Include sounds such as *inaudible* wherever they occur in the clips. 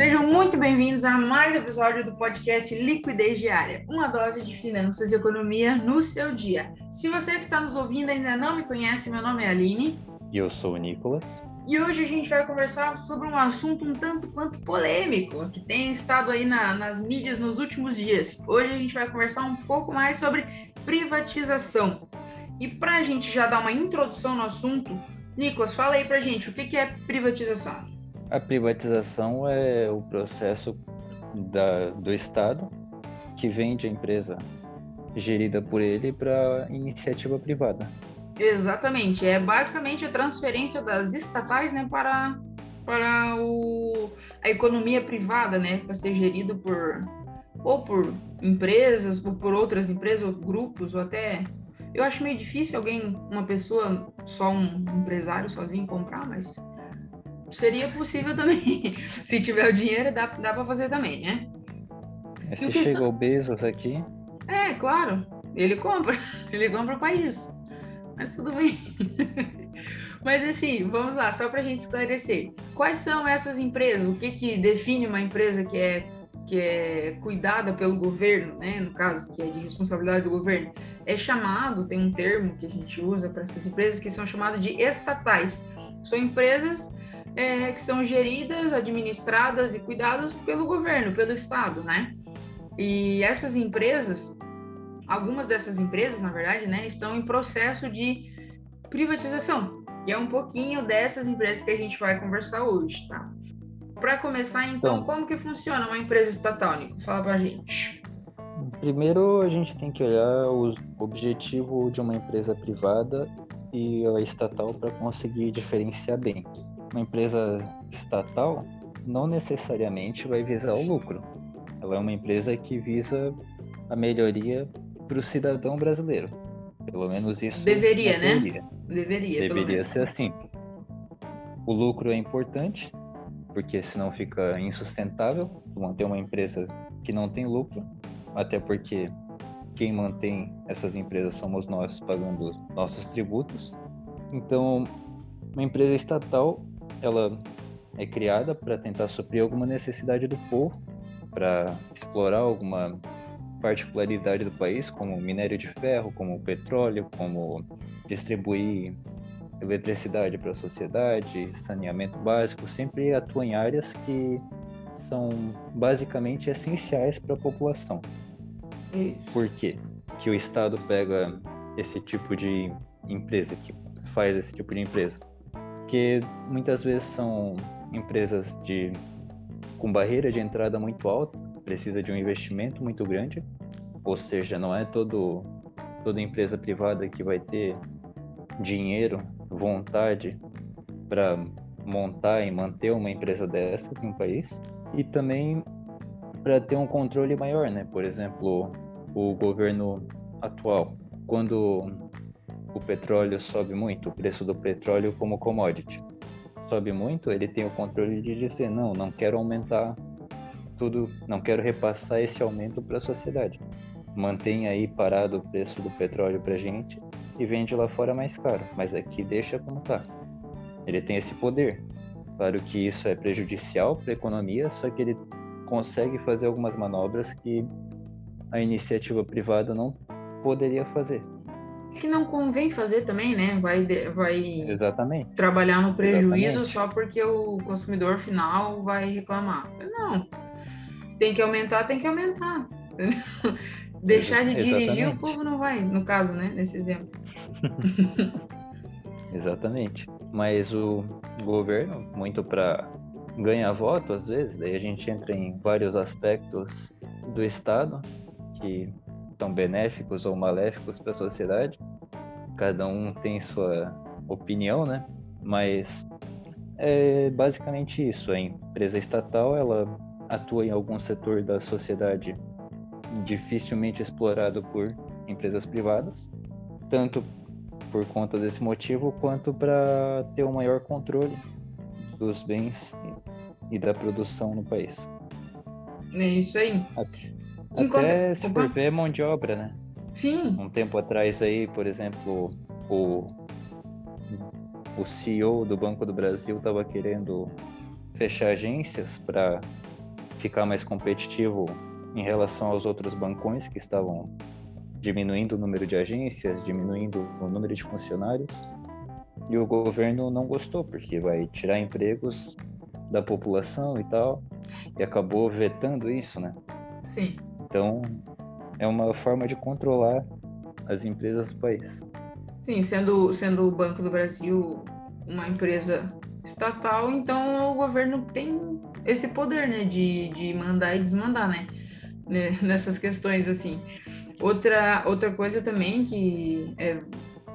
Sejam muito bem-vindos a mais um episódio do podcast Liquidez Diária, uma dose de finanças e economia no seu dia. Se você que está nos ouvindo ainda não me conhece, meu nome é Aline. E eu sou o Nicolas. E hoje a gente vai conversar sobre um assunto um tanto quanto polêmico, que tem estado aí na, nas mídias nos últimos dias. Hoje a gente vai conversar um pouco mais sobre privatização. E para a gente já dar uma introdução no assunto, Nicolas, fala aí para gente o que, que é privatização. A privatização é o processo da, do Estado que vende a empresa gerida por ele para iniciativa privada. Exatamente, é basicamente a transferência das estatais né, para, para o, a economia privada, né, para ser gerido por ou por empresas, ou por outras empresas, ou grupos, ou até eu acho meio difícil alguém, uma pessoa, só um empresário sozinho comprar, mas seria possível também. *laughs* Se tiver o dinheiro, dá, dá para fazer também, né? É, se chegou o Bezos aqui. É, claro. Ele compra. *laughs* Ele compra o país. Mas tudo bem. *laughs* Mas assim, vamos lá, só para a gente esclarecer. Quais são essas empresas? O que, que define uma empresa que é, que é cuidada pelo governo, né? No caso, que é de responsabilidade do governo? É chamado, tem um termo que a gente usa para essas empresas que são chamadas de estatais. São empresas é, que são geridas, administradas e cuidadas pelo governo, pelo Estado, né? E essas empresas, algumas dessas empresas, na verdade, né, estão em processo de privatização. E é um pouquinho dessas empresas que a gente vai conversar hoje, tá? Para começar, então, então, como que funciona uma empresa estatal, Nico? Fala pra gente. Primeiro, a gente tem que olhar o objetivo de uma empresa privada e a estatal para conseguir diferenciar bem uma empresa estatal não necessariamente vai visar o lucro. Ela é uma empresa que visa a melhoria para o cidadão brasileiro. Pelo menos isso. Deveria, né? Deveria. Deveria ser assim. O lucro é importante, porque senão fica insustentável manter uma empresa que não tem lucro, até porque quem mantém essas empresas somos nós pagando nossos tributos. Então, uma empresa estatal ela é criada para tentar suprir alguma necessidade do povo, para explorar alguma particularidade do país, como minério de ferro, como petróleo, como distribuir eletricidade para a sociedade, saneamento básico, sempre atua em áreas que são basicamente essenciais para a população. Por quê? Que o Estado pega esse tipo de empresa, que faz esse tipo de empresa? Porque muitas vezes são empresas de com barreira de entrada muito alta, precisa de um investimento muito grande, ou seja, não é todo toda empresa privada que vai ter dinheiro, vontade para montar e manter uma empresa dessas em um país e também para ter um controle maior, né? Por exemplo, o governo atual, quando o petróleo sobe muito, o preço do petróleo como commodity sobe muito, ele tem o controle de dizer não, não quero aumentar tudo, não quero repassar esse aumento para a sociedade. Mantém aí parado o preço do petróleo para gente e vende lá fora mais caro, mas aqui deixa como tá. Ele tem esse poder. Claro que isso é prejudicial para a economia, só que ele consegue fazer algumas manobras que a iniciativa privada não poderia fazer que não convém fazer também, né? Vai, vai Exatamente. trabalhar no prejuízo Exatamente. só porque o consumidor final vai reclamar. Não. Tem que aumentar, tem que aumentar. *laughs* Deixar de dirigir, Exatamente. o povo não vai, no caso, né? Nesse exemplo. *laughs* Exatamente. Mas o governo, muito para ganhar voto, às vezes, daí a gente entra em vários aspectos do Estado que são benéficos ou maléficos para a sociedade. Cada um tem sua opinião, né? Mas é basicamente isso. A empresa estatal ela atua em algum setor da sociedade dificilmente explorado por empresas privadas, tanto por conta desse motivo quanto para ter um maior controle dos bens e da produção no país. É isso aí. Até se for ver mão de obra, né? Sim. Um tempo atrás aí, por exemplo, o, o CEO do Banco do Brasil estava querendo fechar agências para ficar mais competitivo em relação aos outros bancões que estavam diminuindo o número de agências, diminuindo o número de funcionários. E o governo não gostou, porque vai tirar empregos da população e tal, e acabou vetando isso, né? Sim. Então, é uma forma de controlar as empresas do país. Sim, sendo, sendo o Banco do Brasil uma empresa estatal, então o governo tem esse poder, né, de, de mandar e desmandar, né, né *laughs* nessas questões, assim. Outra, outra coisa também que é,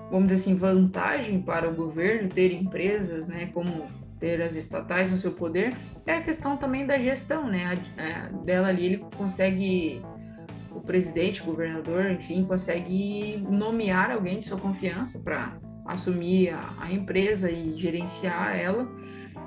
vamos dizer assim, vantagem para o governo ter empresas, né, como ter as estatais no seu poder, é a questão também da gestão, né, a, a, dela ali ele consegue o presidente, o governador, enfim, consegue nomear alguém de sua confiança para assumir a, a, empresa e gerenciar ela.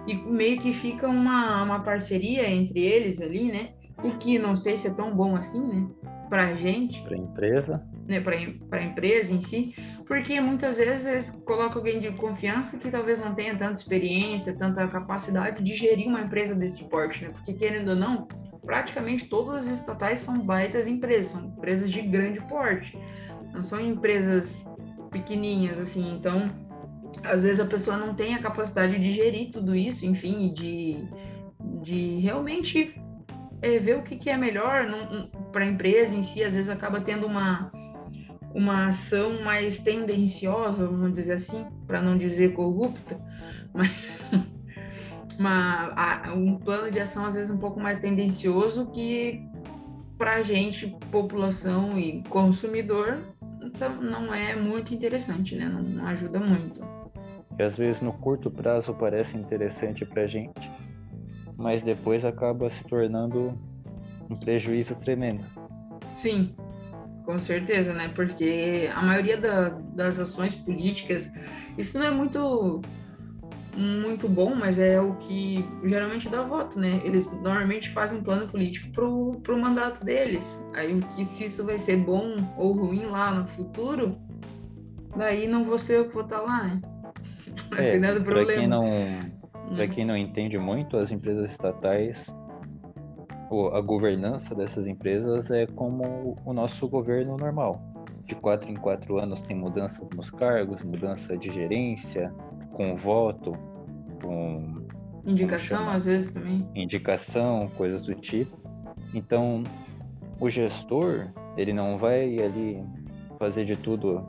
E meio que fica uma, uma parceria entre eles ali, né? O que não sei se é tão bom assim, né? Para a gente. Para a empresa. Né? Para a empresa em si. Porque muitas vezes coloca alguém de confiança que talvez não tenha tanta experiência, tanta capacidade de gerir uma empresa desse porte, né? Porque querendo ou não, praticamente todas as estatais são baitas empresas, são empresas de grande porte, não são empresas pequenininhas assim. Então, às vezes a pessoa não tem a capacidade de gerir tudo isso, enfim, de, de realmente é, ver o que, que é melhor para a empresa em si. Às vezes acaba tendo uma uma ação mais tendenciosa, vamos dizer assim, para não dizer corrupta, *laughs* mas uma, um plano de ação às vezes um pouco mais tendencioso que para a gente, população e consumidor, então não é muito interessante, né? Não, não ajuda muito. E às vezes no curto prazo parece interessante para a gente, mas depois acaba se tornando um prejuízo tremendo. Sim, com certeza, né? Porque a maioria da, das ações políticas, isso não é muito muito bom, mas é o que geralmente dá voto, né? Eles normalmente fazem um plano político pro, pro mandato deles. Aí o que se isso vai ser bom ou ruim lá no futuro, daí não vou ser eu que vou estar tá lá, né? *laughs* É, para quem não para hum. quem não entende muito, as empresas estatais a governança dessas empresas é como o nosso governo normal. De quatro em quatro anos tem mudança nos cargos, mudança de gerência, com voto, com indicação às vezes também. Indicação, coisas do tipo. Então, o gestor, ele não vai ali fazer de tudo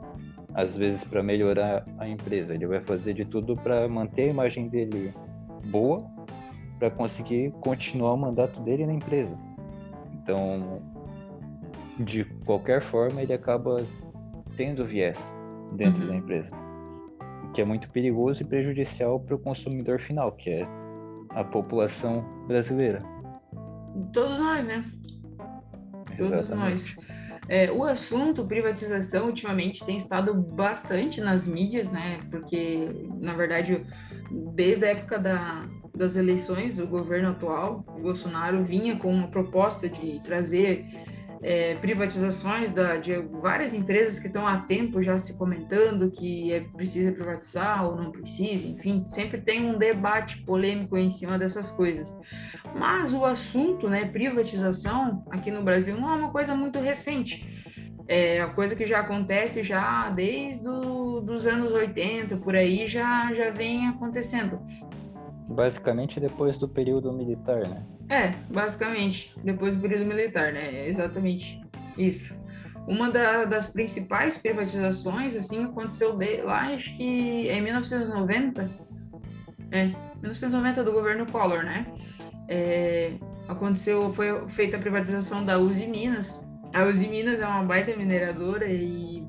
às vezes para melhorar a empresa, ele vai fazer de tudo para manter a imagem dele boa, para conseguir continuar o mandato dele na empresa. Então, de qualquer forma, ele acaba tendo viés dentro uhum. da empresa que é muito perigoso e prejudicial para o consumidor final, que é a população brasileira. Todos nós, né? Todos nós. É, o assunto privatização ultimamente tem estado bastante nas mídias, né? Porque, na verdade, desde a época da, das eleições, o governo atual, o Bolsonaro, vinha com uma proposta de trazer é, privatizações da, de várias empresas que estão há tempo já se comentando que é precisa privatizar ou não precisa, enfim, sempre tem um debate polêmico em cima dessas coisas. Mas o assunto, né, privatização aqui no Brasil não é uma coisa muito recente. É a coisa que já acontece já desde do, dos anos 80, por aí já, já vem acontecendo. Basicamente depois do período militar, né? É, basicamente, depois do período militar, né? É exatamente isso. Uma da, das principais privatizações, assim, aconteceu de, lá, acho que em 1990, é, 1990 do governo Collor, né? É, aconteceu, foi feita a privatização da Uzi Minas. A Uzi Minas é uma baita mineradora e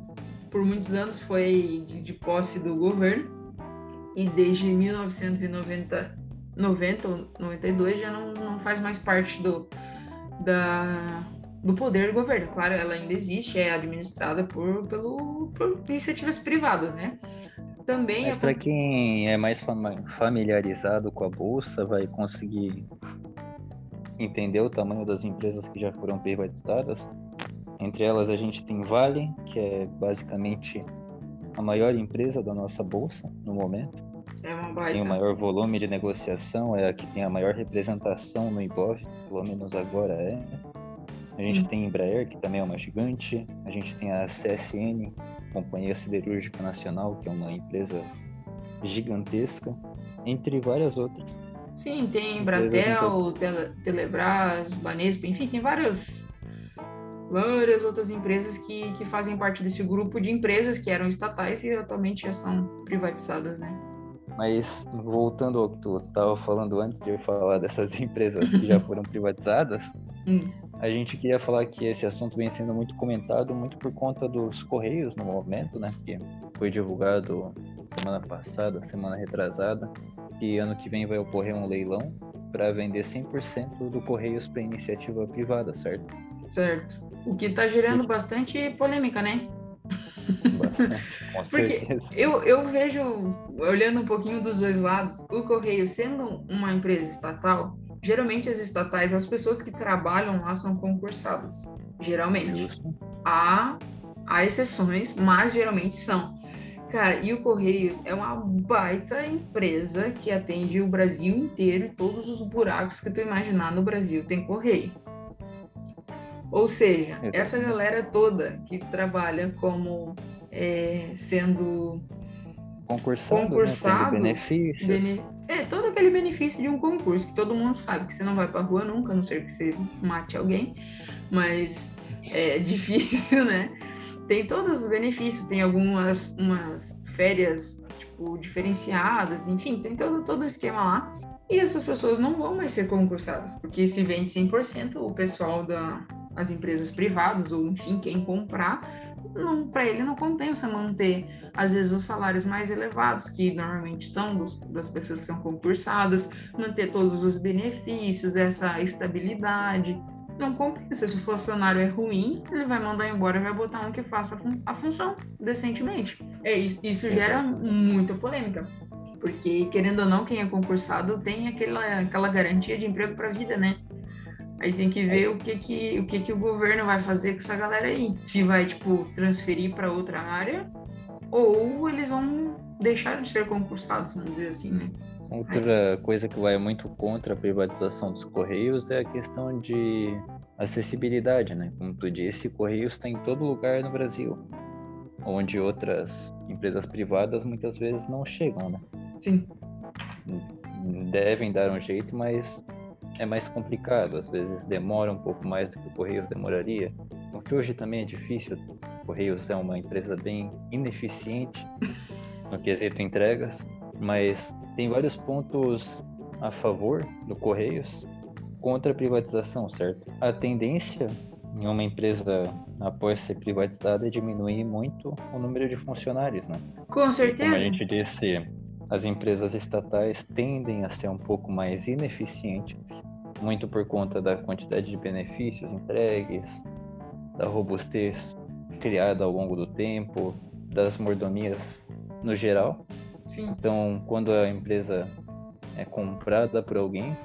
por muitos anos foi de, de posse do governo. E desde 1990 90 ou 92 já não, não faz mais parte do, da, do poder do governo. Claro, ela ainda existe, é administrada por, pelo, por iniciativas privadas, né? Também Mas é... para quem é mais familiarizado com a bolsa, vai conseguir entender o tamanho das empresas que já foram privatizadas. Entre elas a gente tem Vale, que é basicamente a maior empresa da nossa bolsa no momento. É uma que tem o maior volume de negociação, é a que tem a maior representação no Ibov, pelo menos agora é. A gente Sim. tem a Embraer, que também é uma gigante. A gente tem a CSN, Companhia Siderúrgica Nacional, que é uma empresa gigantesca, entre várias outras. Sim, tem Bratel, Tele, Telebrás, Banespa, enfim, tem várias, várias outras empresas que, que fazem parte desse grupo de empresas que eram estatais e atualmente já são privatizadas, né? Mas voltando ao que tu estava falando antes de eu falar dessas *laughs* empresas que já foram privatizadas, *laughs* hum. a gente queria falar que esse assunto vem sendo muito comentado muito por conta dos Correios no momento, né? Que foi divulgado semana passada, semana retrasada, que ano que vem vai ocorrer um leilão para vender 100% do Correios para iniciativa privada, certo? Certo. O que está gerando bastante polêmica, né? Bastante, com Porque eu, eu vejo, olhando um pouquinho dos dois lados, o Correio sendo uma empresa estatal, geralmente as estatais, as pessoas que trabalham lá são concursadas. Geralmente. Justo. Há, há exceções, mas geralmente são. Cara, e o Correios é uma baita empresa que atende o Brasil inteiro e todos os buracos que tu imaginar no Brasil tem Correio. Ou seja, essa galera toda que trabalha como é, sendo concursado, concursado né? benefícios. Bene... É, todo aquele benefício de um concurso que todo mundo sabe que você não vai pra rua nunca, a não ser que você mate alguém, mas é *laughs* difícil, né? Tem todos os benefícios, tem algumas umas férias tipo, diferenciadas, enfim, tem todo, todo o esquema lá. E essas pessoas não vão mais ser concursadas, porque se vende 100%, o pessoal da, as empresas privadas, ou enfim, quem comprar, para ele não compensa manter, às vezes, os salários mais elevados, que normalmente são dos, das pessoas que são concursadas, manter todos os benefícios, essa estabilidade. Não compensa. Se o funcionário é ruim, ele vai mandar embora e vai botar um que faça a, fun a função decentemente. É, isso, isso gera muita polêmica. Porque, querendo ou não, quem é concursado tem aquela, aquela garantia de emprego para a vida, né? Aí tem que ver o que que o que que o governo vai fazer com essa galera aí. Se vai tipo transferir para outra área ou eles vão deixar de ser concursados, vamos dizer assim, né? Outra coisa que vai muito contra a privatização dos Correios é a questão de acessibilidade, né? Como tu disse, Correios está em todo lugar no Brasil, onde outras empresas privadas muitas vezes não chegam, né? Sim. Devem dar um jeito, mas é mais complicado, às vezes demora um pouco mais do que o Correios demoraria. O que hoje também é difícil, o Correios é uma empresa bem ineficiente no quesito entregas, mas tem vários pontos a favor do Correios contra a privatização, certo? A tendência em uma empresa após ser privatizada é diminuir muito o número de funcionários, né? Com certeza. Como a gente disse, as empresas estatais tendem a ser um pouco mais ineficientes muito por conta da quantidade de benefícios entregues, da robustez criada ao longo do tempo, das mordomias no geral. Sim. Então, quando a empresa é comprada por alguém,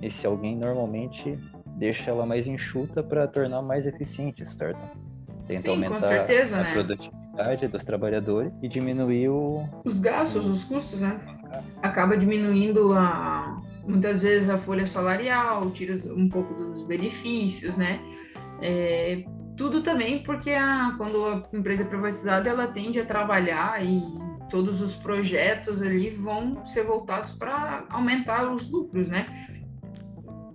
esse alguém normalmente deixa ela mais enxuta para tornar mais eficiente, certo? Tenta Sim, aumentar certeza, a né? produtividade dos trabalhadores e diminuir o... os gastos, os custos, né? Acaba diminuindo a, muitas vezes a folha salarial, tira um pouco dos benefícios, né? É, tudo também porque a, quando a empresa é privatizada, ela tende a trabalhar e todos os projetos ali vão ser voltados para aumentar os lucros, né?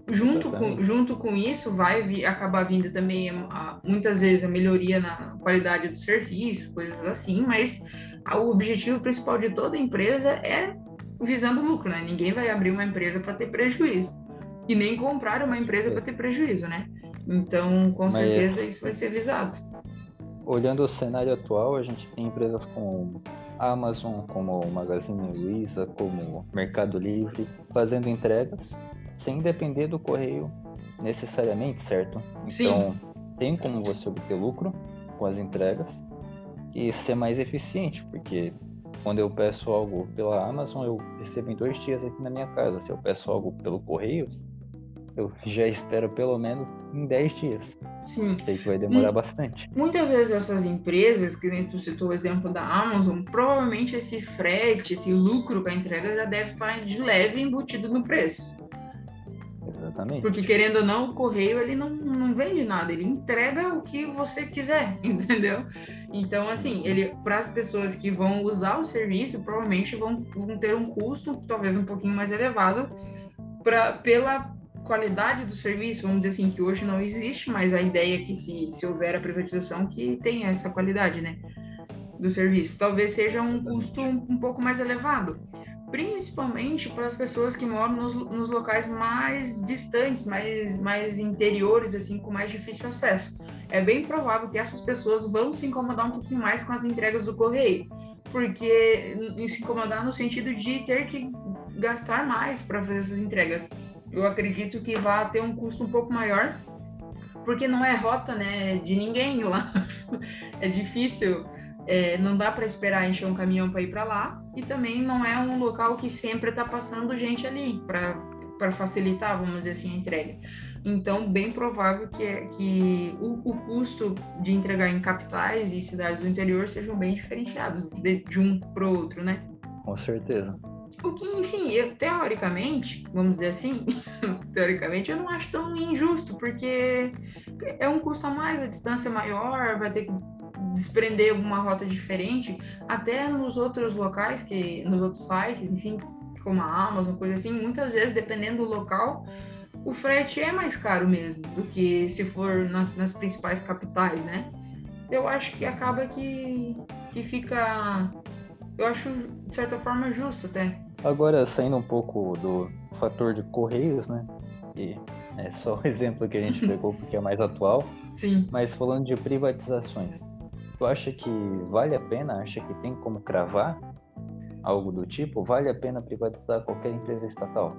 Junto com, junto com isso, vai vir, acabar vindo também, a, muitas vezes, a melhoria na qualidade do serviço, coisas assim, mas o objetivo principal de toda empresa é visando lucro, né? Ninguém vai abrir uma empresa para ter prejuízo. E nem comprar uma empresa para ter prejuízo, né? Então, com Mas, certeza, isso vai ser visado. Olhando o cenário atual, a gente tem empresas como Amazon, como Magazine Luiza, como Mercado Livre, fazendo entregas sem depender do correio necessariamente, certo? Então, Sim. tem como você obter lucro com as entregas e ser mais eficiente, porque quando eu peço algo pela Amazon, eu recebo em dois dias aqui na minha casa. Se eu peço algo pelo Correios, eu já espero pelo menos em 10 dias. Sim. Sei que vai demorar hum, bastante. Muitas vezes essas empresas, que nem tu citou o exemplo da Amazon, provavelmente esse frete, esse lucro com a entrega já deve estar de leve embutido no preço. Exatamente. Porque querendo ou não, o correio ele não, não vende nada, ele entrega o que você quiser, *laughs* entendeu? Então, assim, ele para as pessoas que vão usar o serviço, provavelmente vão, vão ter um custo talvez um pouquinho mais elevado pra, pela qualidade do serviço, vamos dizer assim, que hoje não existe, mas a ideia é que se, se houver a privatização, que tenha essa qualidade, né, do serviço. Talvez seja um custo um, um pouco mais elevado, principalmente para as pessoas que moram nos, nos locais mais distantes, mais, mais interiores, assim, com mais difícil acesso. É bem provável que essas pessoas vão se incomodar um pouquinho mais com as entregas do correio, porque se incomodar no sentido de ter que gastar mais para fazer essas entregas eu acredito que vai ter um custo um pouco maior, porque não é rota né, de ninguém lá. *laughs* é difícil, é, não dá para esperar encher um caminhão para ir para lá, e também não é um local que sempre está passando gente ali para facilitar, vamos dizer assim, a entrega. Então, bem provável que, que o, o, custo de entregar em capitais e cidades do interior sejam bem diferenciados de, de um para o outro, né? Com certeza. O que, enfim, eu, teoricamente, vamos dizer assim, *laughs* teoricamente, eu não acho tão injusto, porque é um custo a mais, a distância é maior, vai ter que desprender uma rota diferente, até nos outros locais, que nos outros sites, enfim, como a Amazon, coisa assim, muitas vezes, dependendo do local, o frete é mais caro mesmo do que se for nas, nas principais capitais, né? Eu acho que acaba que, que fica eu acho, de certa forma, justo até. Agora, saindo um pouco do fator de Correios, né? E é só o *laughs* exemplo que a gente *laughs* pegou porque é mais atual. Sim. Mas falando de privatizações, tu acha que vale a pena? Acha que tem como cravar algo do tipo? Vale a pena privatizar qualquer empresa estatal?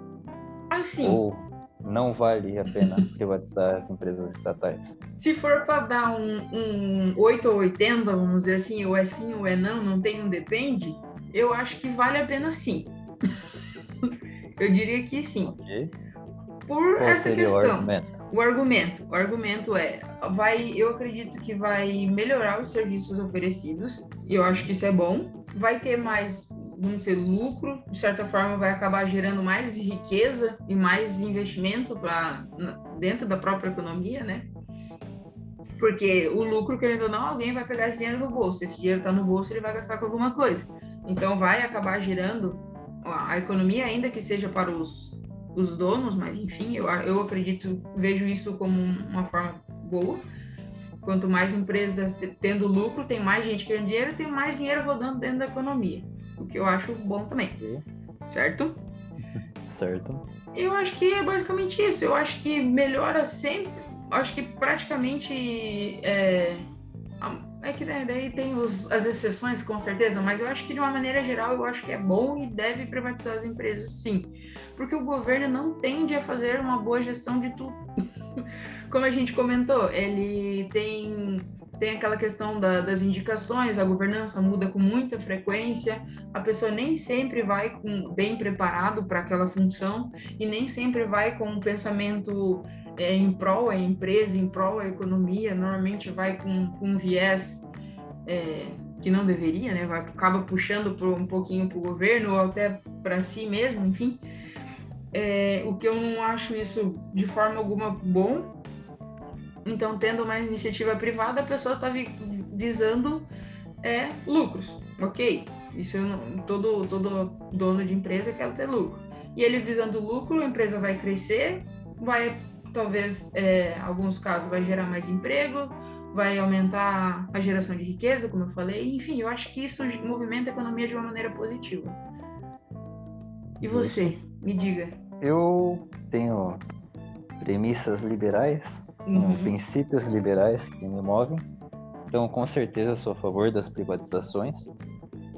Assim. Ou não vale a pena *laughs* privatizar as empresas estatais? Se for para dar um, um 8 ou 80, vamos dizer assim, ou é sim ou é não, não tem um depende, eu acho que vale a pena sim. *laughs* eu diria que sim. Okay. Por Qual essa questão. O argumento? o argumento, é, vai, eu acredito que vai melhorar os serviços oferecidos, e eu acho que isso é bom. Vai ter mais vamos dizer, lucro, de certa forma vai acabar gerando mais riqueza e mais investimento para dentro da própria economia, né? Porque o lucro, querendo ou não, alguém vai pegar esse dinheiro no bolso. Esse dinheiro está no bolso, ele vai gastar com alguma coisa. Então vai acabar gerando a economia, ainda que seja para os, os donos, mas enfim, eu, eu acredito, vejo isso como uma forma boa. Quanto mais empresas tendo lucro, tem mais gente ganhando dinheiro, tem mais dinheiro rodando dentro da economia o que eu acho bom também. Certo? Certo. Eu acho que é basicamente isso. Eu acho que melhora sempre. Acho que praticamente. É, é que né, daí tem os, as exceções, com certeza, mas eu acho que de uma maneira geral eu acho que é bom e deve privatizar as empresas, sim. Porque o governo não tende a fazer uma boa gestão de tudo. *laughs* Como a gente comentou, ele tem tem aquela questão da, das indicações, a governança muda com muita frequência, a pessoa nem sempre vai com, bem preparado para aquela função e nem sempre vai com um pensamento é, em prol à empresa, em prol à economia, normalmente vai com, com um viés é, que não deveria, né? Vai, acaba puxando por, um pouquinho para o governo ou até para si mesmo, enfim. É, o que eu não acho isso de forma alguma bom, então, tendo uma iniciativa privada, a pessoa está visando é, lucros, ok? Isso não, todo, todo dono de empresa quer ter lucro. E ele visando lucro, a empresa vai crescer, vai, talvez, é, alguns casos, vai gerar mais emprego, vai aumentar a geração de riqueza, como eu falei. Enfim, eu acho que isso movimenta a economia de uma maneira positiva. E você, me diga. Eu tenho premissas liberais uhum. princípios liberais que me movem. Então, com certeza, sou a favor das privatizações.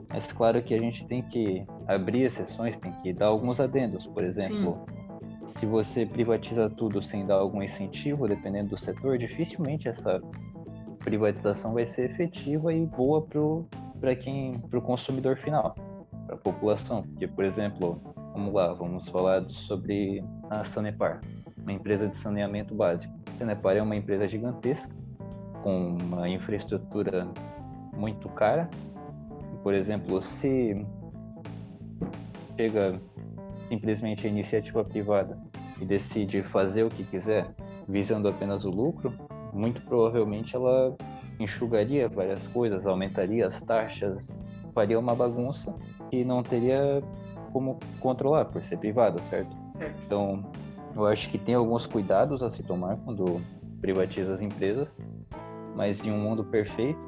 Mas claro que a gente tem que abrir exceções, tem que dar alguns adendos. Por exemplo, Sim. Se você privatiza tudo sem dar algum incentivo, dependendo do setor, dificilmente essa privatização vai ser efetiva e boa para quem, para o consumidor final, para a população. Porque, por exemplo, vamos lá, vamos falar sobre a Sanepar. uma empresa de saneamento básico. A Sanepar é uma empresa gigantesca, com uma infraestrutura muito cara. Por exemplo, se chega simplesmente a iniciativa privada e decide fazer o que quiser, visando apenas o lucro, muito provavelmente ela enxugaria várias coisas, aumentaria as taxas, faria uma bagunça que não teria como controlar por ser privada, certo? Então, eu acho que tem alguns cuidados a se tomar quando privatiza as empresas, mas em um mundo perfeito,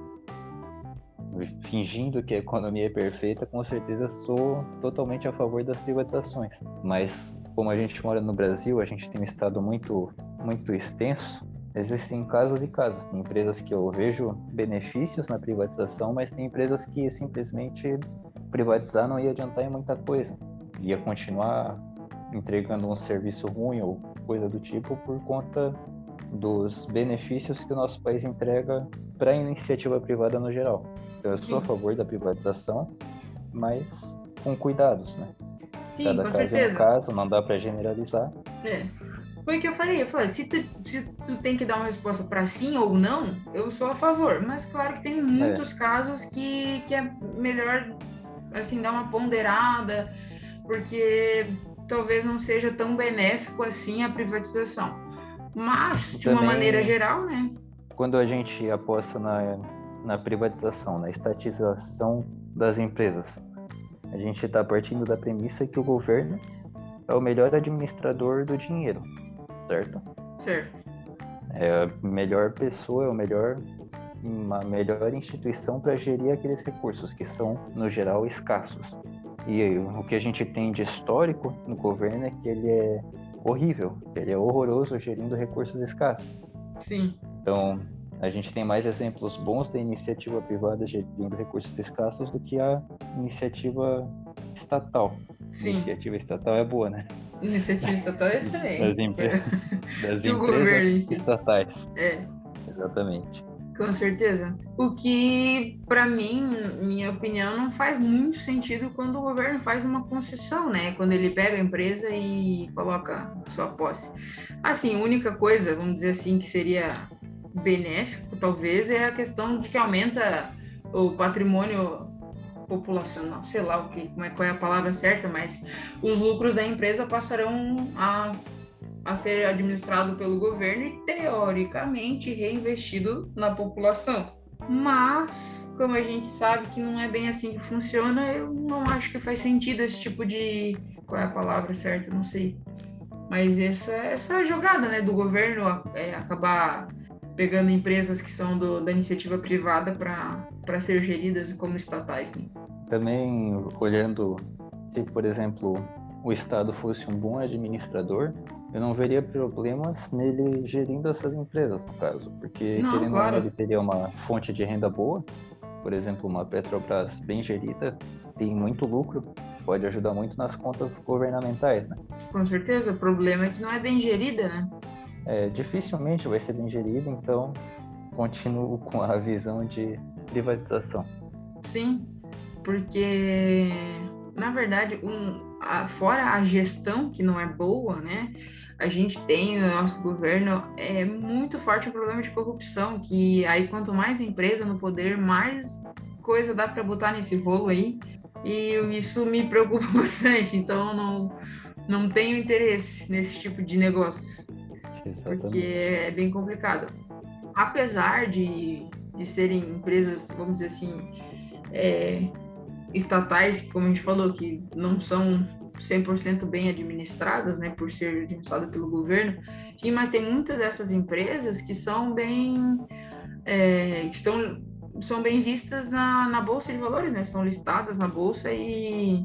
fingindo que a economia é perfeita, com certeza sou totalmente a favor das privatizações. Mas como a gente mora no Brasil, a gente tem um estado muito muito extenso. Existem casos e casos. Tem empresas que eu vejo benefícios na privatização, mas tem empresas que simplesmente privatizar não ia adiantar em muita coisa. Ia continuar entregando um serviço ruim ou coisa do tipo por conta dos benefícios que o nosso país entrega para a iniciativa privada no geral. Então, eu sou Sim. a favor da privatização, mas com cuidados, né? Sim, Cada com caso certeza. é um caso, não dá para generalizar. É. Foi o que eu falei, eu falei, se tu, se tu tem que dar uma resposta para sim ou não, eu sou a favor. Mas claro que tem muitos é. casos que, que é melhor assim dar uma ponderada, porque talvez não seja tão benéfico assim a privatização. Mas, de Também, uma maneira geral, né? Quando a gente aposta na, na privatização, na estatização das empresas, a gente está partindo da premissa que o governo é o melhor administrador do dinheiro, certo? Certo. É a melhor pessoa, é o melhor uma melhor instituição para gerir aqueles recursos que são, no geral, escassos. E o que a gente tem de histórico no governo é que ele é horrível, ele é horroroso gerindo recursos escassos. Sim. Então, a gente tem mais exemplos bons da iniciativa privada gerindo recursos escassos do que a iniciativa estatal. Sim. Iniciativa estatal é boa, né? Iniciativa estatal é *laughs* excelente. Das, empre... *laughs* das empresas estatais. É. Exatamente. Com certeza. O que, para mim, minha opinião, não faz muito sentido quando o governo faz uma concessão, né? Quando ele pega a empresa e coloca sua posse. Assim, a única coisa, vamos dizer assim, que seria benéfico, talvez, é a questão de que aumenta o patrimônio populacional, sei lá o que, como é, qual é a palavra certa, mas os lucros da empresa passarão a a ser administrado pelo governo e teoricamente reinvestido na população. Mas, como a gente sabe que não é bem assim que funciona, eu não acho que faz sentido esse tipo de. Qual é a palavra certa? Não sei. Mas essa, essa jogada né, do governo é, acabar pegando empresas que são do, da iniciativa privada para ser geridas como estatais. Né? Também olhando se, por exemplo, o Estado fosse um bom administrador, eu não veria problemas nele gerindo essas empresas, no caso, porque não, querendo claro. ele teria uma fonte de renda boa, por exemplo, uma Petrobras bem gerida, tem muito lucro, pode ajudar muito nas contas governamentais, né? Com certeza, o problema é que não é bem gerida, né? É, dificilmente vai ser bem gerida, então continuo *laughs* com a visão de privatização. Sim, porque na verdade, um, a, fora a gestão que não é boa, né? A gente tem no nosso governo é muito forte o problema de corrupção, que aí quanto mais empresa no poder, mais coisa dá para botar nesse rolo aí. E isso me preocupa *laughs* bastante, então não não tenho interesse nesse tipo de negócio. Exatamente. Porque é bem complicado. Apesar de, de serem empresas, vamos dizer assim, é, estatais, como a gente falou, que não são 100% bem administradas, né, por ser administrada pelo governo, sim, mas tem muitas dessas empresas que são bem, é, estão, são bem vistas na, na bolsa de valores, né, são listadas na bolsa e,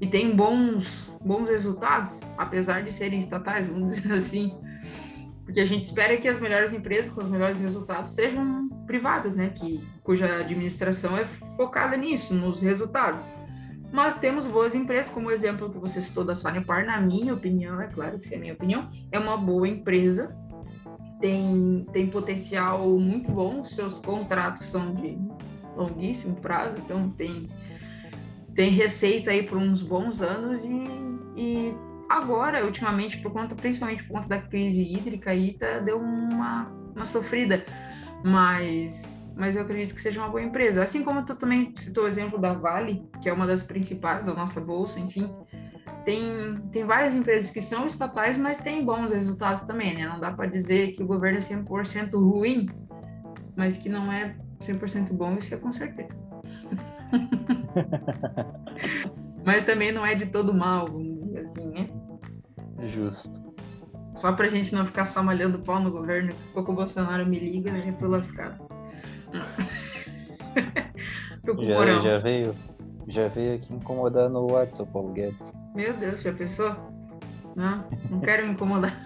e tem bons, bons resultados, apesar de serem estatais, vamos *laughs* dizer assim, porque a gente espera que as melhores empresas com os melhores resultados sejam privadas, né, que cuja administração é focada nisso, nos resultados. Mas temos boas empresas, como o exemplo que você citou da Sanepar, na minha opinião, é claro que é a minha opinião, é uma boa empresa, tem, tem potencial muito bom, seus contratos são de longuíssimo prazo, então tem, tem receita aí por uns bons anos e, e agora, ultimamente, por conta, principalmente por conta da crise hídrica aí, tá, deu uma, uma sofrida. Mas, mas eu acredito que seja uma boa empresa. Assim como tu também citou o exemplo da Vale, que é uma das principais da nossa bolsa, enfim. Tem, tem várias empresas que são estatais, mas têm bons resultados também, né? Não dá para dizer que o governo é 100% ruim, mas que não é 100% bom, isso é com certeza. *laughs* mas também não é de todo mal, vamos dizer assim, né? Justo. Só pra gente não ficar só malhando pau no governo, pouco o Bolsonaro me liga, né? Eu tô lascado. *laughs* já, já veio, já veio aqui incomodar no WhatsApp, Paulo Guedes. Meu Deus, já pensou? Não, não quero me incomodar.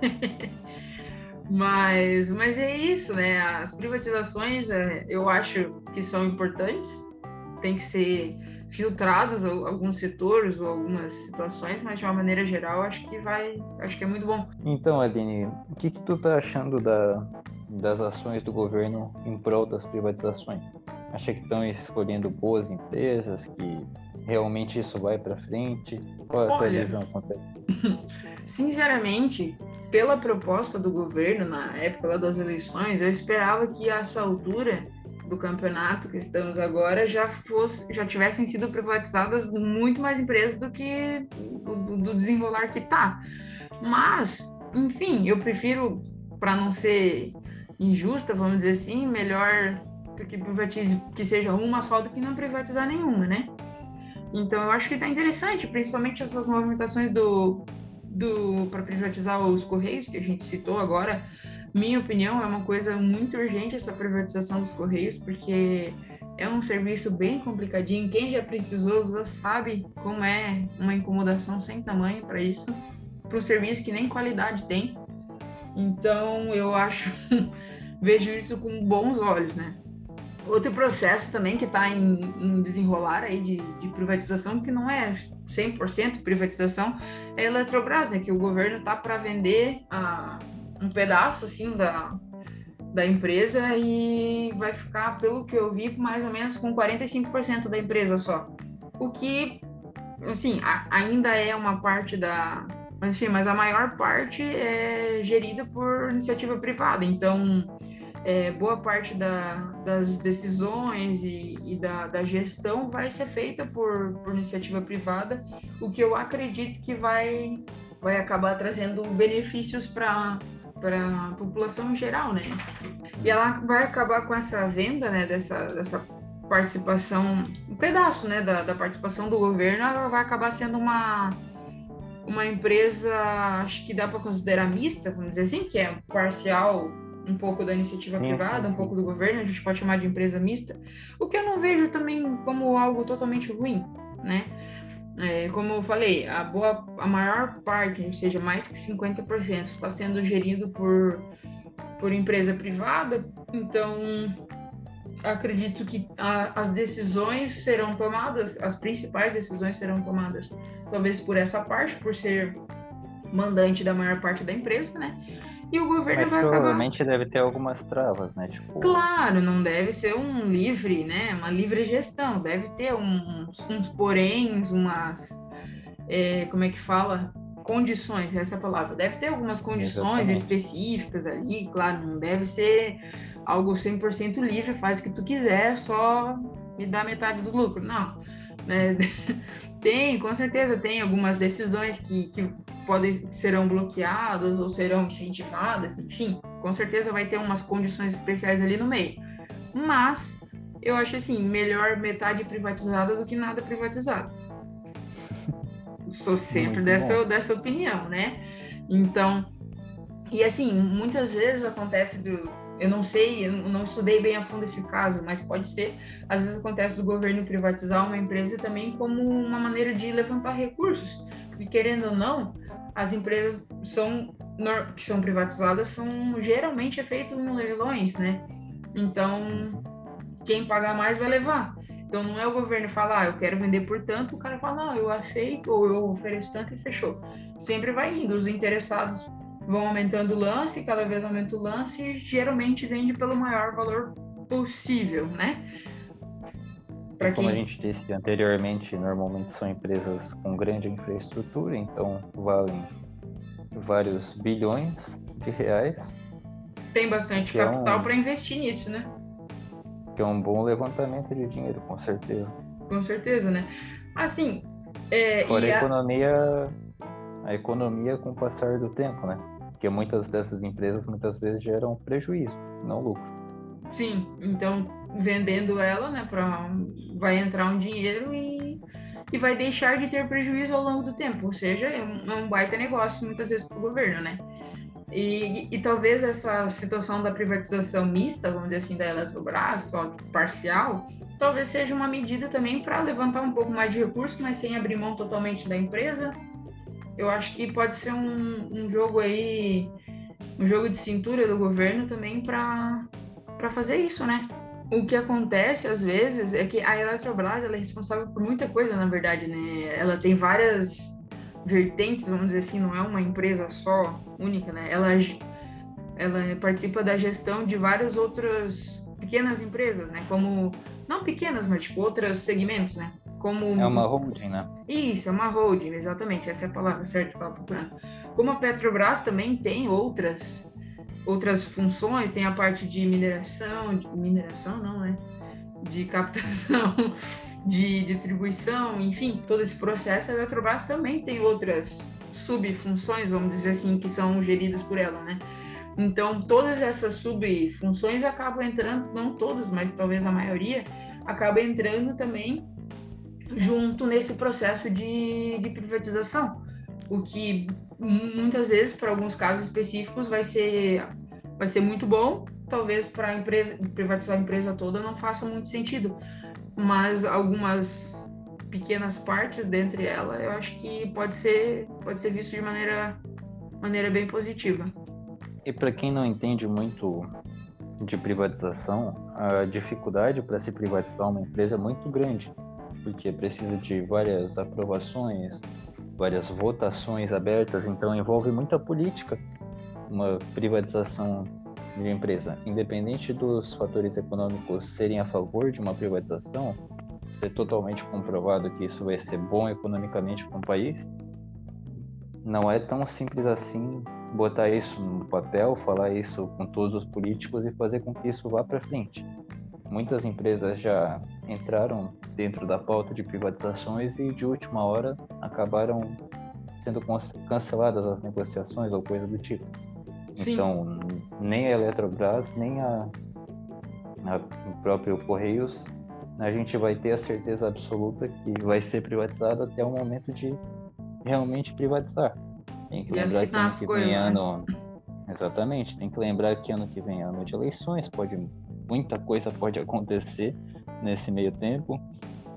*laughs* mas, mas é isso, né? As privatizações é, eu acho que são importantes, tem que ser filtrados alguns setores ou algumas situações, mas de uma maneira geral acho que vai, acho que é muito bom. Então, Aline, o que, que tu tá achando da, das ações do governo em prol das privatizações? Acha que estão escolhendo boas empresas, que realmente isso vai para frente? Qual é a tua visão quanto *laughs* Sinceramente, pela proposta do governo na época das eleições, eu esperava que a essa altura do campeonato que estamos agora já fosse, já tivessem sido privatizadas muito mais empresas do que do, do desenrolar que está. Mas, enfim, eu prefiro, para não ser injusta, vamos dizer assim, melhor que privatize que seja uma só do que não privatizar nenhuma, né? Então eu acho que está interessante, principalmente essas movimentações do, do para privatizar os correios que a gente citou agora minha opinião, é uma coisa muito urgente essa privatização dos Correios, porque é um serviço bem complicadinho. Quem já precisou já sabe como é uma incomodação sem tamanho para isso, para um serviço que nem qualidade tem. Então, eu acho, *laughs* vejo isso com bons olhos, né? Outro processo também que está em, em, desenrolar aí de, de, privatização, que não é 100% privatização, é a Eletrobras, né? Que o governo está para vender a um pedaço assim da, da empresa e vai ficar, pelo que eu vi, mais ou menos com 45% da empresa só. O que, assim, a, ainda é uma parte da. Mas, enfim, mas a maior parte é gerida por iniciativa privada. Então, é, boa parte da, das decisões e, e da, da, gestão vai ser feita por, por iniciativa privada, o que eu acredito que vai, vai acabar trazendo benefícios para para a população em geral, né? E ela vai acabar com essa venda, né, dessa, dessa participação, um pedaço, né, da, da participação do governo, ela vai acabar sendo uma uma empresa, acho que dá para considerar mista, vamos dizer assim, que é parcial um pouco da iniciativa sim, privada, sim, um pouco do governo, a gente pode chamar de empresa mista, o que eu não vejo também como algo totalmente ruim, né? É, como eu falei, a, boa, a maior parte, ou seja, mais que 50%, está sendo gerido por, por empresa privada, então acredito que a, as decisões serão tomadas, as principais decisões serão tomadas, talvez por essa parte, por ser mandante da maior parte da empresa, né? E o governo Mas vai provavelmente acabar... deve ter algumas travas, né? Tipo... Claro, não deve ser um livre, né? Uma livre gestão. Deve ter uns, uns poréns, umas... É, como é que fala? Condições, essa é palavra. Deve ter algumas condições Exatamente. específicas ali, claro. Não deve ser algo 100% livre, faz o que tu quiser, só me dá metade do lucro. Não. Né? *laughs* Tem, com certeza tem algumas decisões que, que podem serão bloqueadas ou serão incentivadas, enfim, com certeza vai ter umas condições especiais ali no meio. Mas eu acho assim, melhor metade privatizada do que nada privatizado. *laughs* Sou sempre dessa, dessa opinião, né? Então, e assim, muitas vezes acontece do, eu não sei, eu não estudei bem a fundo esse caso, mas pode ser, às vezes acontece do governo privatizar uma empresa também como uma maneira de levantar recursos, porque querendo ou não, as empresas são que são privatizadas são geralmente é feito em leilões, né? Então, quem pagar mais vai levar. Então não é o governo falar, ah, eu quero vender por tanto, o cara fala, não, eu aceito, ou eu ofereço tanto e fechou. Sempre vai indo, os interessados vão aumentando o lance, cada vez aumenta o lance e geralmente vende pelo maior valor possível, né? Para Como a gente disse anteriormente, normalmente são empresas com grande infraestrutura, então valem vários bilhões de reais. Tem bastante capital é um... para investir nisso, né? Que é um bom levantamento de dinheiro, com certeza. Com certeza, né? Assim. É, Fora a economia, a economia com o passar do tempo, né? Porque muitas dessas empresas muitas vezes geram prejuízo, não lucro. Sim, então vendendo ela, né, pra, vai entrar um dinheiro e, e vai deixar de ter prejuízo ao longo do tempo, ou seja, é um, é um baita negócio muitas vezes para o governo, né? E, e, talvez essa situação da privatização mista, vamos dizer assim, da Eletrobras, só parcial, talvez seja uma medida também para levantar um pouco mais de recursos, mas sem abrir mão totalmente da empresa. Eu acho que pode ser um, um jogo aí, um jogo de cintura do governo também para fazer isso, né? O que acontece às vezes é que a Eletrobras ela é responsável por muita coisa, na verdade, né? Ela tem várias vertentes, vamos dizer assim, não é uma empresa só única, né? Ela, ela participa da gestão de várias outras pequenas empresas, né? Como, não pequenas, mas tipo outros segmentos, né? Como... É uma holding, né? Isso, é uma holding, exatamente, essa é a palavra certa que eu procurando. Como a Petrobras também tem outras outras funções, tem a parte de mineração, de mineração não, né? De captação *laughs* de distribuição, enfim, todo esse processo, a Eletrobras também tem outras subfunções, vamos dizer assim, que são geridas por ela, né? Então, todas essas subfunções acabam entrando, não todas, mas talvez a maioria, acaba entrando também junto nesse processo de, de privatização, o que muitas vezes, para alguns casos específicos, vai ser, vai ser muito bom, talvez para a empresa privatizar a empresa toda não faça muito sentido, mas algumas pequenas partes dentre ela, eu acho que pode ser pode ser visto de maneira maneira bem positiva. E para quem não entende muito de privatização, a dificuldade para se privatizar uma empresa é muito grande, porque precisa de várias aprovações, várias votações abertas, então envolve muita política. Uma privatização de empresa, independente dos fatores econômicos serem a favor de uma privatização, ser totalmente comprovado que isso vai ser bom economicamente para um país, não é tão simples assim botar isso no papel, falar isso com todos os políticos e fazer com que isso vá para frente. Muitas empresas já entraram dentro da pauta de privatizações e de última hora acabaram sendo canceladas as negociações ou coisa do tipo. Sim. Então, nem a Eletrobras, nem a, a, o próprio Correios, a gente vai ter a certeza absoluta que vai ser privatizado até o momento de realmente privatizar. Tem que e lembrar que ano que vem né? ano. Exatamente, tem que lembrar que ano que vem é ano de eleições, pode muita coisa pode acontecer nesse meio tempo.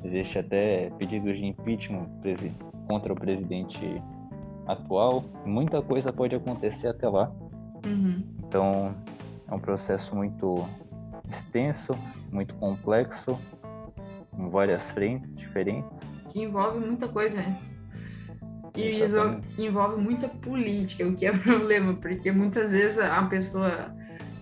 Existe até pedidos de impeachment contra o presidente atual. Muita coisa pode acontecer até lá. Uhum. Então, é um processo muito extenso, muito complexo, em várias frentes diferentes. Que envolve muita coisa, né? E envolve muita política, o que é *laughs* problema, porque muitas vezes a pessoa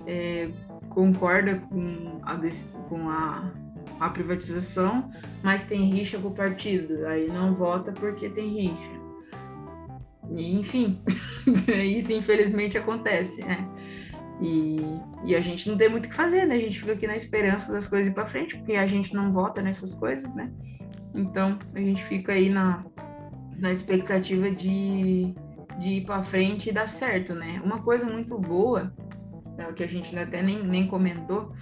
é, concorda com a, com a, a privatização, mas tem rixa com o partido, aí não vota porque tem rixa. E, enfim, *laughs* isso infelizmente acontece, né? E, e, a gente não tem muito o que fazer, né? A gente fica aqui na esperança das coisas ir para frente, porque a gente não vota nessas coisas, né? Então a gente fica aí na, na expectativa de, de ir para frente e dar certo, né? Uma coisa muito boa, né, que a gente até nem, nem comentou,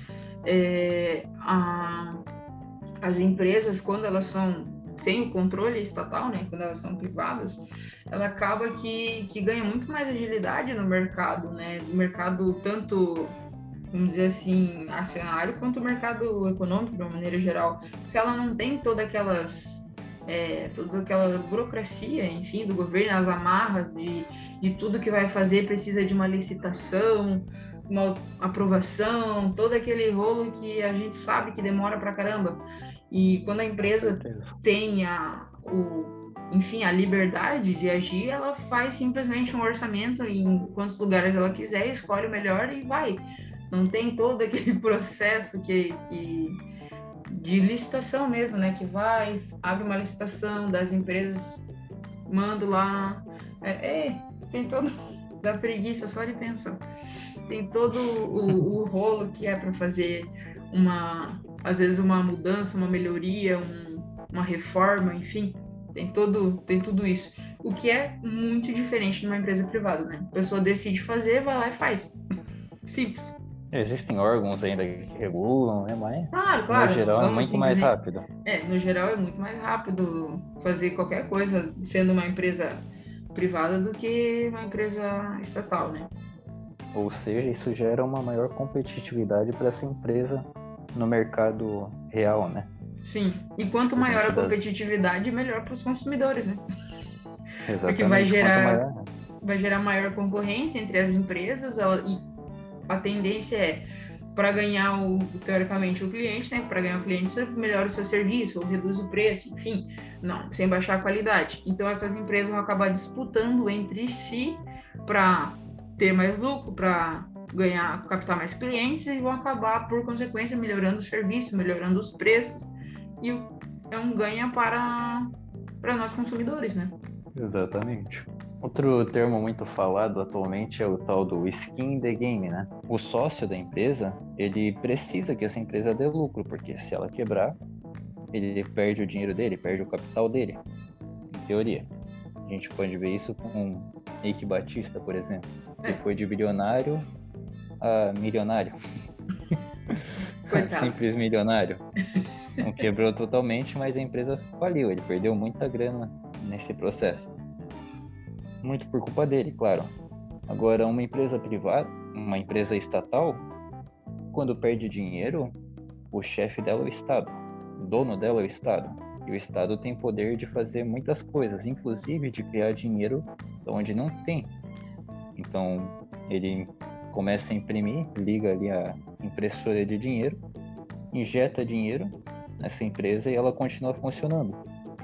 é a, as empresas, quando elas são sem o controle estatal, né, quando elas são privadas, ela acaba que, que ganha muito mais agilidade no mercado, né, no mercado tanto, vamos dizer assim, acionário, quanto o mercado econômico, de uma maneira geral, porque ela não tem todas aquelas é, toda aquela burocracia, enfim, do governo, as amarras de, de tudo que vai fazer precisa de uma licitação, uma aprovação, todo aquele rolo que a gente sabe que demora pra caramba. E quando a empresa tem a, o, enfim, a liberdade de agir, ela faz simplesmente um orçamento em quantos lugares ela quiser, escolhe o melhor e vai. Não tem todo aquele *laughs* processo que, que, de licitação mesmo, né? Que vai, abre uma licitação das empresas, manda lá. É, é, tem todo. *laughs* da preguiça só de pensar. Tem todo o, o rolo que é para fazer uma, às vezes, uma mudança, uma melhoria, um, uma reforma, enfim. Tem, todo, tem tudo isso. O que é muito diferente de uma empresa privada, né? A pessoa decide fazer, vai lá e faz. Simples. Existem órgãos ainda que regulam, né? Mas claro, claro. no geral é muito assim mais dizer. rápido. É, no geral é muito mais rápido fazer qualquer coisa sendo uma empresa privada do que uma empresa estatal, né? Ou seja, isso gera uma maior competitividade para essa empresa no mercado real, né? Sim. E quanto maior a competitividade, melhor para os consumidores, né? Exatamente. Porque vai gerar, maior, né? vai gerar maior concorrência entre as empresas ela, e a tendência é para ganhar o teoricamente o cliente, né? Para ganhar o cliente, você melhora o seu serviço, ou reduz o preço, enfim, não, sem baixar a qualidade. Então essas empresas vão acabar disputando entre si para ter mais lucro, para ganhar, captar mais clientes e vão acabar por consequência melhorando o serviço, melhorando os preços e é um ganho para para nós consumidores, né? Exatamente. Outro termo muito falado atualmente é o tal do skin the game, né? O sócio da empresa, ele precisa que essa empresa dê lucro, porque se ela quebrar, ele perde o dinheiro dele, perde o capital dele, em teoria. A gente pode ver isso com Nick Batista, por exemplo. Ele foi de bilionário a milionário. *laughs* Simples milionário. Não quebrou totalmente, mas a empresa faliu. Ele perdeu muita grana nesse processo muito por culpa dele, claro. Agora, uma empresa privada, uma empresa estatal, quando perde dinheiro, o chefe dela é o Estado, o dono dela é o Estado. E o Estado tem poder de fazer muitas coisas, inclusive de criar dinheiro onde não tem. Então, ele começa a imprimir, liga ali a impressora de dinheiro, injeta dinheiro nessa empresa e ela continua funcionando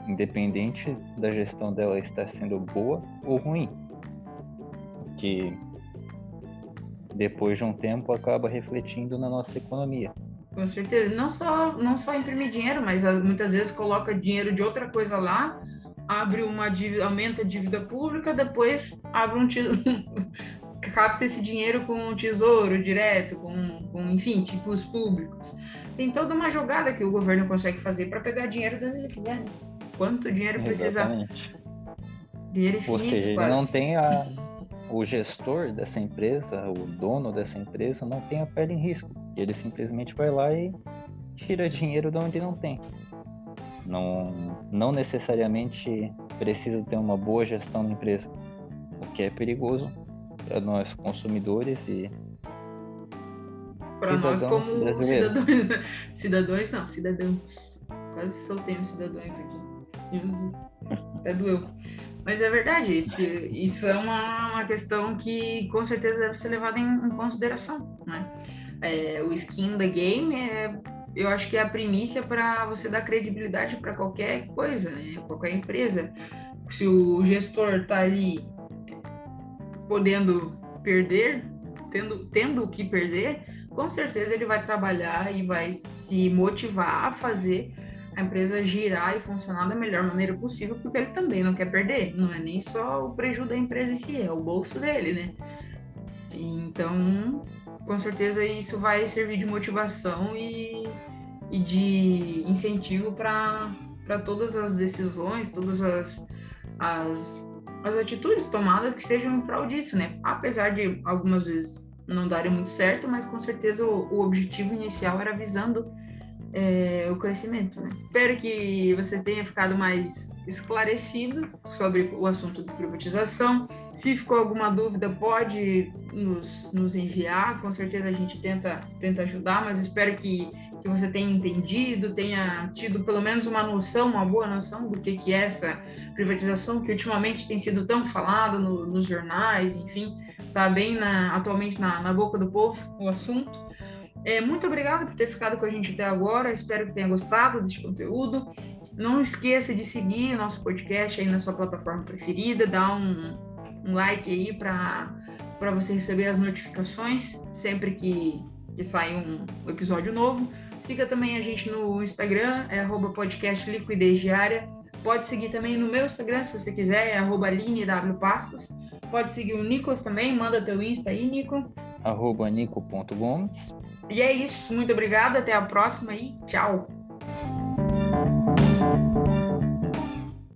independente da gestão dela estar sendo boa ou ruim. Que depois de um tempo acaba refletindo na nossa economia. Com certeza. Não só, não só imprimir dinheiro, mas ah, muitas vezes coloca dinheiro de outra coisa lá, abre uma dívida, aumenta a dívida pública, depois abre um *laughs* capta esse dinheiro com um tesouro direto, com, com enfim, títulos públicos. Tem toda uma jogada que o governo consegue fazer para pegar dinheiro onde ele quiser. Né? quanto dinheiro precisa. Exatamente. Dinheiro infinito, Ou seja, ele não tem a, o gestor dessa empresa, o dono dessa empresa, não tem a pele em risco. Ele simplesmente vai lá e tira dinheiro de onde não tem. Não, não necessariamente precisa ter uma boa gestão da empresa, o que é perigoso para nós consumidores e para nós como cidadãos, cidadãos não, cidadãos. Quase soltei os cidadãos aqui. Jesus. Até doeu. Mas é verdade, isso, isso é uma, uma questão que com certeza deve ser levada em, em consideração. Né? É, o skin da game é, eu acho que é a primícia para você dar credibilidade para qualquer coisa, né? qualquer empresa. Se o gestor está ali podendo perder, tendo, tendo o que perder, com certeza ele vai trabalhar e vai se motivar a fazer a empresa girar e funcionar da melhor maneira possível, porque ele também não quer perder. Não é nem só o prejuízo da empresa em si, é o bolso dele, né? Então, com certeza isso vai servir de motivação e, e de incentivo para todas as decisões, todas as, as, as atitudes tomadas que sejam em prol disso, né? Apesar de algumas vezes não darem muito certo, mas com certeza o, o objetivo inicial era visando é, o crescimento. Né? Espero que você tenha ficado mais esclarecido sobre o assunto de privatização. Se ficou alguma dúvida, pode nos, nos enviar. Com certeza a gente tenta, tenta ajudar, mas espero que, que você tenha entendido, tenha tido pelo menos uma noção, uma boa noção do que, que é essa privatização, que ultimamente tem sido tão falado no, nos jornais, enfim, está bem na, atualmente na, na boca do povo o assunto. É, muito obrigada por ter ficado com a gente até agora. Espero que tenha gostado deste conteúdo. Não esqueça de seguir nosso podcast aí na sua plataforma preferida, dar um, um like aí para você receber as notificações sempre que, que sair um episódio novo. Siga também a gente no Instagram, é arroba podcast Liquidez Diária. Pode seguir também no meu Instagram, se você quiser, é arroba Passos. Pode seguir o Nicolas também, manda teu Insta aí, Nico. Arroba nico.gomes. E é isso, muito obrigada, até a próxima e tchau!